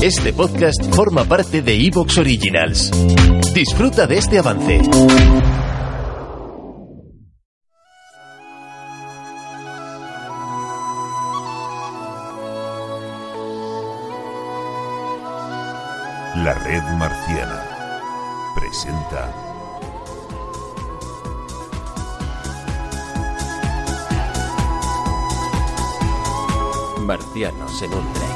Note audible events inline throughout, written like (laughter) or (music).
Este podcast forma parte de Evox Originals. Disfruta de este avance. La red marciana presenta Marcianos en un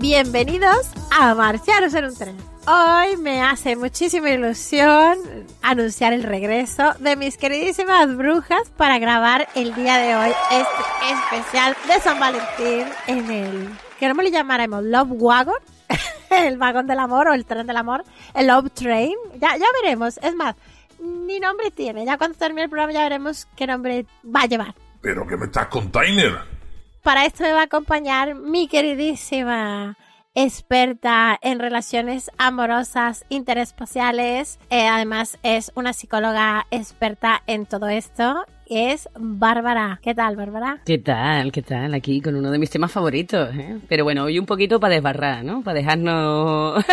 Bienvenidos a Marcianos en un tren. Hoy me hace muchísima ilusión anunciar el regreso de mis queridísimas brujas para grabar el día de hoy este especial de San Valentín en el que no me le llamaremos Love Wagon, (laughs) el vagón del amor o el tren del amor, el Love Train. Ya, ya veremos. Es más, ni nombre tiene. Ya cuando termine el programa ya veremos qué nombre va a llevar. ¿Pero qué me estás container? Para esto me va a acompañar mi queridísima experta en relaciones amorosas interespaciales. Eh, además es una psicóloga experta en todo esto. Es Bárbara. ¿Qué tal, Bárbara? ¿Qué tal? ¿Qué tal? Aquí con uno de mis temas favoritos, ¿eh? Pero bueno, hoy un poquito para desbarrar, ¿no? Para dejarnos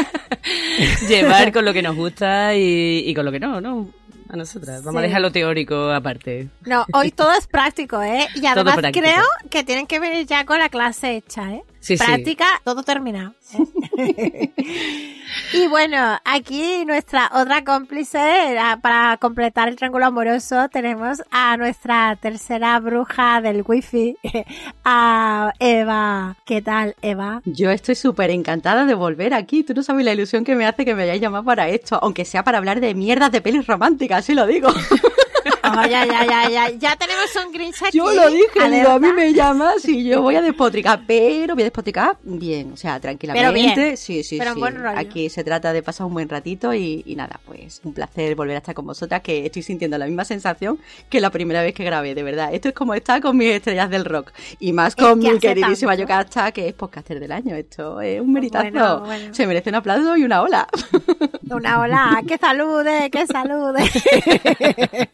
(laughs) llevar con lo que nos gusta y, y con lo que no, ¿no? A nosotras. Vamos Sí. a dejar lo teórico aparte. No, hoy todo es práctico, ¿eh? Y además creo que tienen que venir ya con la clase hecha, ¿eh? Sí, sí. Práctica, todo terminado. ¿eh? (laughs) y bueno, aquí nuestra otra cómplice, eh, para completar el triángulo amoroso, tenemos a nuestra tercera bruja del wifi, (laughs) a Eva. ¿Qué tal, Eva? Yo estoy súper encantada de volver aquí. Tú no sabes la ilusión que me hace que me hayáis llamado para esto, aunque sea para hablar de mierdas de pelis románticas, así lo digo. (laughs) Oh, ya, ya, ya, ya, ya tenemos un Grinch aquí. Yo lo dije, digo, a mí me llamas y yo voy a despotricar, pero voy a despotricar bien, o sea, tranquilamente. bien, sí, sí, pero sí. buen rollo. Aquí se trata de pasar un buen ratito y, y nada, pues un placer volver a estar con vosotras, que estoy sintiendo la misma sensación que la primera vez que grabé, de verdad. Esto es como estar con mis estrellas del rock y más con que mi queridísima tanto. Yocasta, que es podcaster del año. Esto es un meritazo. Bueno, bueno. Se merece un aplauso y una ola. Una ola, (laughs) que salude, que salude. (laughs)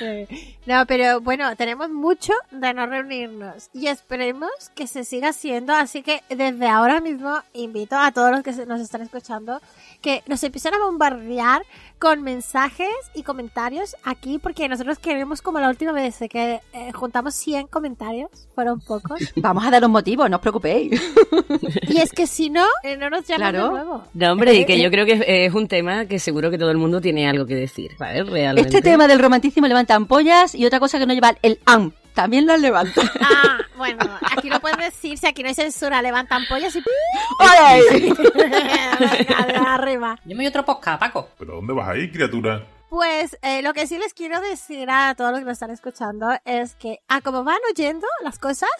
(laughs) No, pero bueno, tenemos mucho de no reunirnos y esperemos que se siga haciendo, así que desde ahora mismo invito a todos los que se- nos están escuchando que nos empiecen a bombardear con mensajes y comentarios aquí porque nosotros queremos como la última vez que eh, juntamos 100 comentarios, fueron pocos, (laughs) Vamos a dar los motivos, no os preocupéis. (laughs) y es que si no, eh, no nos llaman Claro. de nuevo. No, hombre, y que yo creo que es, es un tema que seguro que todo el mundo tiene algo que decir, ¿sabes? Realmente. Este tema del romanticismo levanta ampollas y otra cosa que no lleva el am. También lo levanta. (laughs) Ah, bueno, aquí no pueden decir, si aquí no hay censura, levantan pollas y... (laughs) ¡Ay! (laughs) Venga, arriba. Yo me voy a otro podcast, Paco. ¿Pero dónde vas ahí, criatura? Pues eh, lo que sí les quiero decir a todos los que nos están escuchando es que a como van oyendo las cosas,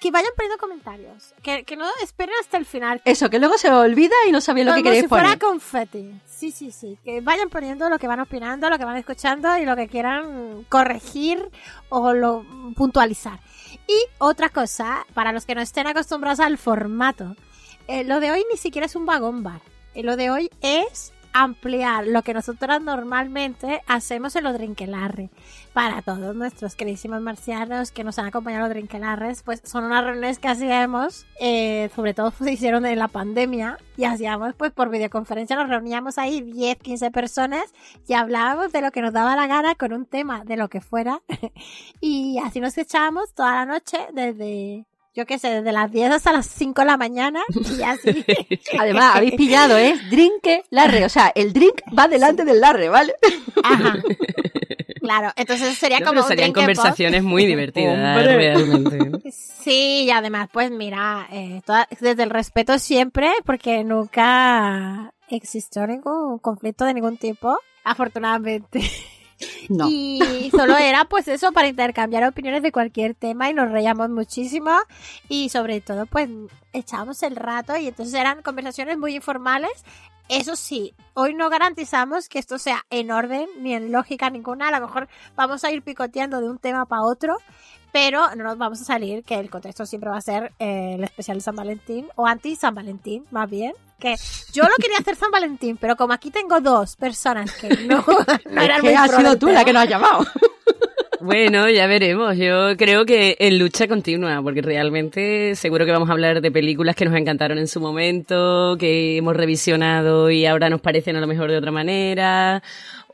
que vayan poniendo comentarios. Que, que no esperen hasta el final. Eso, que luego se olvida y no sabéis lo que Como queréis si fuera poner. confeti. Sí, sí, sí. Que vayan poniendo lo que van opinando, lo que van escuchando y lo que quieran corregir o lo puntualizar. Y otra cosa, para los que no estén acostumbrados al formato, eh, lo de hoy ni siquiera es un vagón bar. Eh, lo de hoy es ampliar lo que nosotros normalmente hacemos en los drinkelarre. Para todos nuestros queridísimos marcianos que nos han acompañado a los drinkelarres, pues son unas reuniones que hacíamos, eh, sobre todo se hicieron en la pandemia, y hacíamos pues por videoconferencia, nos reuníamos ahí 10, 15 personas y hablábamos de lo que nos daba la gana con un tema de lo que fuera. (laughs) y así nos echábamos toda la noche desde... Yo qué sé, desde las 10 hasta las 5 de la mañana y así. (laughs) Además, habéis pillado, ¿eh? Drinke larre. O sea, el drink va delante del larre, ¿vale? Ajá. (laughs) Claro, entonces sería No, como pero un serían drink conversaciones muy divertidas, Hombre. realmente. Sí, y además, pues mira, eh, toda- desde el respeto siempre, porque nunca existió ningún conflicto de ningún tipo, afortunadamente. No. Y solo era pues eso para intercambiar opiniones de cualquier tema y nos reíamos muchísimo y sobre todo pues echábamos el rato y entonces eran conversaciones muy informales. Eso sí, hoy no garantizamos que esto sea en orden ni en lógica ninguna. A lo mejor vamos a ir picoteando de un tema para otro, pero no nos vamos a salir que el contexto siempre va a ser eh, el especial de San Valentín o anti San Valentín, más bien. Que yo lo quería hacer San Valentín, pero como aquí tengo dos personas que no, (laughs) no Es eran que muy has sido tú la que nos has llamado. (laughs) Bueno, ya veremos. Yo creo que en lucha continua, porque realmente seguro que vamos a hablar de películas que nos encantaron en su momento, que hemos revisionado y ahora nos parecen a lo mejor de otra manera,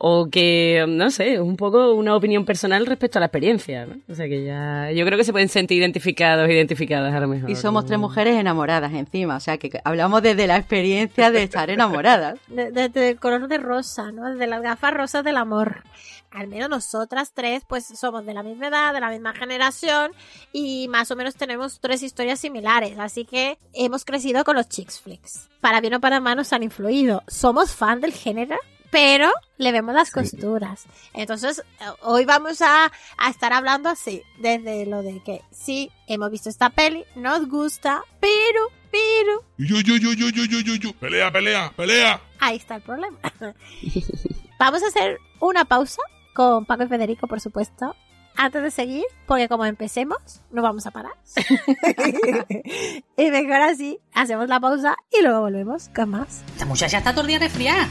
o que, no sé, un poco una opinión personal respecto a la experiencia, ¿no? O sea que ya, yo creo que se pueden sentir identificados, identificadas a lo mejor. Y somos tres mujeres enamoradas encima, o sea que hablamos desde la experiencia de estar enamoradas. (laughs) De- Desde el color de rosa, ¿no? Desde las gafas rosas del amor. Al menos nosotras tres, pues somos de la misma edad, de la misma generación y más o menos tenemos tres historias similares. Así que hemos crecido con los chicks flicks. Para bien o para mal nos han influido. Somos fan del género, pero le vemos las costuras. Entonces, eh, hoy vamos a, a estar hablando así, desde lo de que sí, hemos visto esta peli, nos gusta, pero, pero, Yo, yo, yo, yo, yo, yo, yo, yo. Pelea, pelea, pelea. Ahí está el problema. (laughs) Vamos a hacer una pausa con Paco y Federico, por supuesto, antes de seguir, porque como empecemos, no vamos a parar. (laughs) y mejor así, hacemos la pausa y luego volvemos con más. Esta muchacha está todo el día resfriada.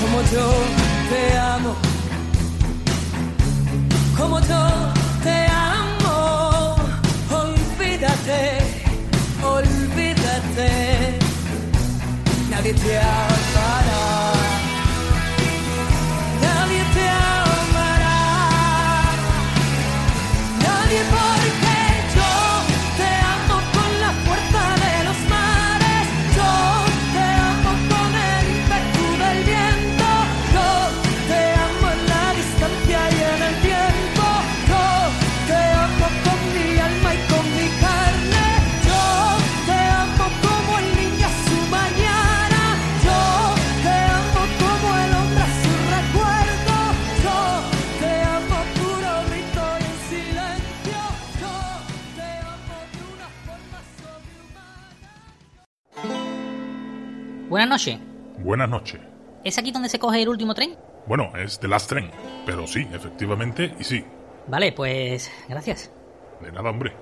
como yo te amo, como yo te amo. Olvídate, olvídate, nadie te amará, Buenas noches. Buenas noches. ¿Es aquí donde se coge el último tren? Bueno, es The Last Train. Pero sí, efectivamente, y sí. Vale, pues gracias. De nada, hombre.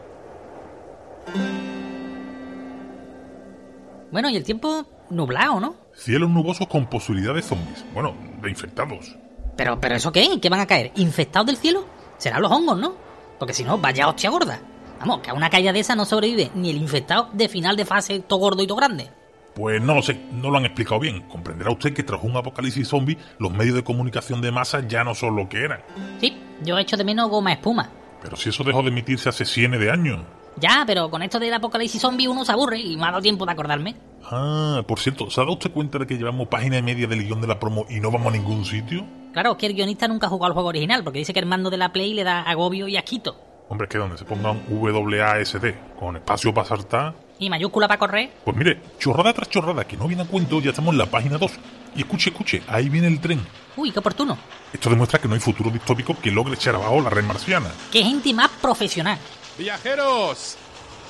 Bueno, y el tiempo nublado, ¿no? Cielos nubosos con posibilidad de zombies. Bueno, de infectados. Pero, pero ¿eso qué? ¿Qué van a caer? ¿Infectados del cielo? Serán los hongos, ¿no? Porque si no, vaya hostia gorda. Vamos, que a una caída de esa no sobrevive ni el infectado de final de fase todo gordo y todo grande. Pues no lo sé, no lo han explicado bien. Comprenderá usted que tras un apocalipsis zombie, los medios de comunicación de masa ya no son lo que eran. Sí, yo echo de menos goma espuma. Pero si eso dejó de emitirse hace cientos de años. Ya, pero con esto del apocalipsis zombie uno se aburre y me ha dado tiempo de acordarme. Ah, por cierto, ¿se ha dado usted cuenta de que llevamos página y media del guion de la promo y no vamos a ningún sitio? Claro, que el guionista nunca ha jugado al juego original, porque dice que el mando de la Play le da agobio y asquito. Hombre, es que donde se ponga un WASD con espacio para saltar. Y mayúscula para correr. Pues mire, chorrada tras chorrada, que no viene a cuento, ya estamos en la página 2. Y escuche, escuche, ahí viene el tren. Uy, qué oportuno. Esto demuestra que no hay futuro distópico que logre echar abajo la red marciana. Qué gente más profesional. Viajeros,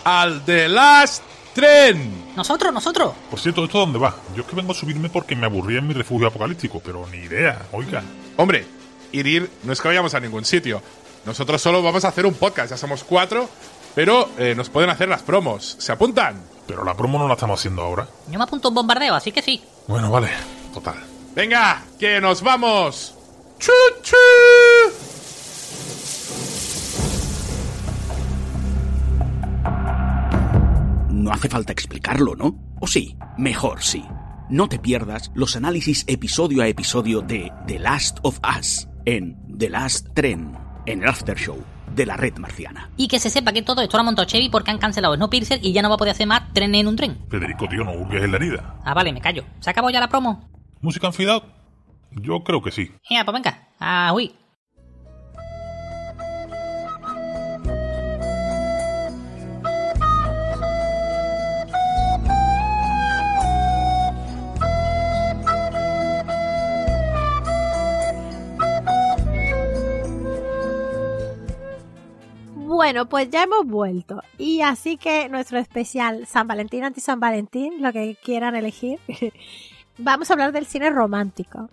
al The Last Tren. Nosotros, nosotros. Por cierto, ¿esto dónde va? Yo es que vengo a subirme porque me aburría en mi refugio apocalíptico, pero ni idea, oiga. Hombre, ir ir no es que vayamos a ningún sitio. Nosotros solo vamos a hacer un podcast, ya somos cuatro, pero eh, nos pueden hacer las promos. ¿Se apuntan? Pero la promo no la estamos haciendo ahora. Yo me apunto a un bombardeo, así que sí. Bueno, vale, total. Venga, que nos vamos. ¡Chu, chu! No hace falta explicarlo, ¿no? ¿O sí? Mejor sí. No te pierdas los análisis episodio a episodio de The Last of Us en The Last Tren, en el After Show de la Red Marciana. Y que se sepa que todo esto lo ha montado Chevy porque han cancelado Snowpiercer y ya no va a poder hacer más tren en un tren. Federico, tío, no hurgues en la herida. Ah, vale, me callo. ¿Se acabó ya la promo? ¿Música en Yo creo que sí. Ya, pues venga. Ah, uy. Bueno, pues ya hemos vuelto. Y así que nuestro especial San Valentín, anti San Valentín, lo que quieran elegir, (laughs) vamos a hablar del cine romántico.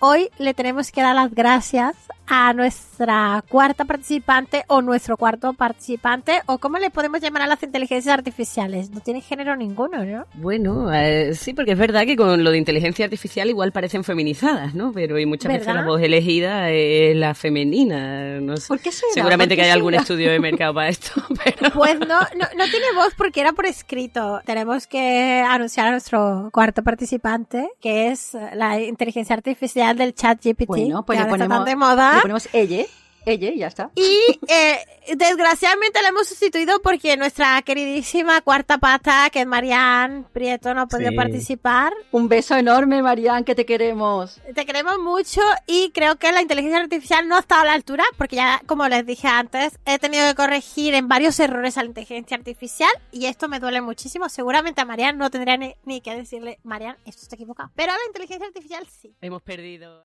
Hoy le tenemos que dar las gracias a nuestra cuarta participante o nuestro cuarto participante o cómo le podemos llamar a las inteligencias artificiales. No tiene género ninguno, ¿no? Bueno, eh, sí, porque es verdad que con lo de inteligencia artificial igual parecen feminizadas, ¿no? Pero y muchas veces la voz elegida es la femenina. No sé. ¿Por qué será? Seguramente ¿Por que hay algún estudio de mercado para esto. (laughs) Pero... Pues no, no, no tiene voz porque era por escrito. Tenemos que anunciar a nuestro cuarto participante, que es la inteligencia artificial del chat GPT, Bueno, pues que le ahora está ponemos, tan de moda. le ponemos ella, ella y ya está. Y eh, desgraciadamente la hemos sustituido porque nuestra queridísima cuarta pata, que es Marianne Prieto, no ha podido Sí. participar. Un beso enorme, Marian, que te queremos. Te queremos mucho y creo que la inteligencia artificial no ha estado a la altura porque ya, como les dije antes, he tenido que corregir en varios errores a la inteligencia artificial y esto me duele muchísimo. Seguramente a Marianne no tendría ni, ni que decirle, Marianne, esto está equivocado. Pero a la inteligencia artificial sí. Hemos perdido.